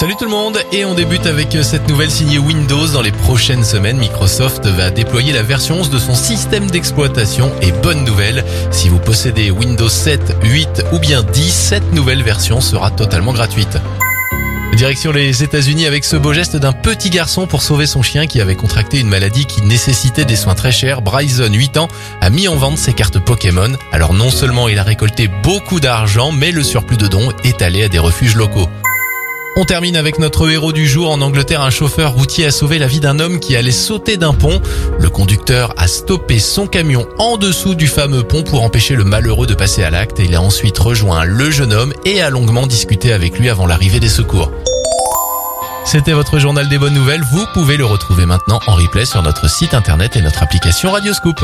Salut tout le monde et on débute avec cette nouvelle signée Windows. Dans les prochaines semaines, Microsoft va déployer la version 11 de son système d'exploitation et bonne nouvelle, si vous possédez Windows 7, 8 ou bien 10, cette nouvelle version sera totalement gratuite. Direction les États-Unis avec ce beau geste d'un petit garçon pour sauver son chien qui avait contracté une maladie qui nécessitait des soins très chers. Bryson, 8 ans, a mis en vente ses cartes Pokémon. Alors non seulement il a récolté beaucoup d'argent, mais le surplus de dons est allé à des refuges locaux. On termine avec notre héros du jour. En Angleterre, un chauffeur routier a sauvé la vie d'un homme qui allait sauter d'un pont. Le conducteur a stoppé son camion en dessous du fameux pont pour empêcher le malheureux de passer à l'acte. Il a ensuite rejoint le jeune homme et a longuement discuté avec lui avant l'arrivée des secours. C'était votre journal des bonnes nouvelles. Vous pouvez le retrouver maintenant en replay sur notre site internet et notre application Radioscoop.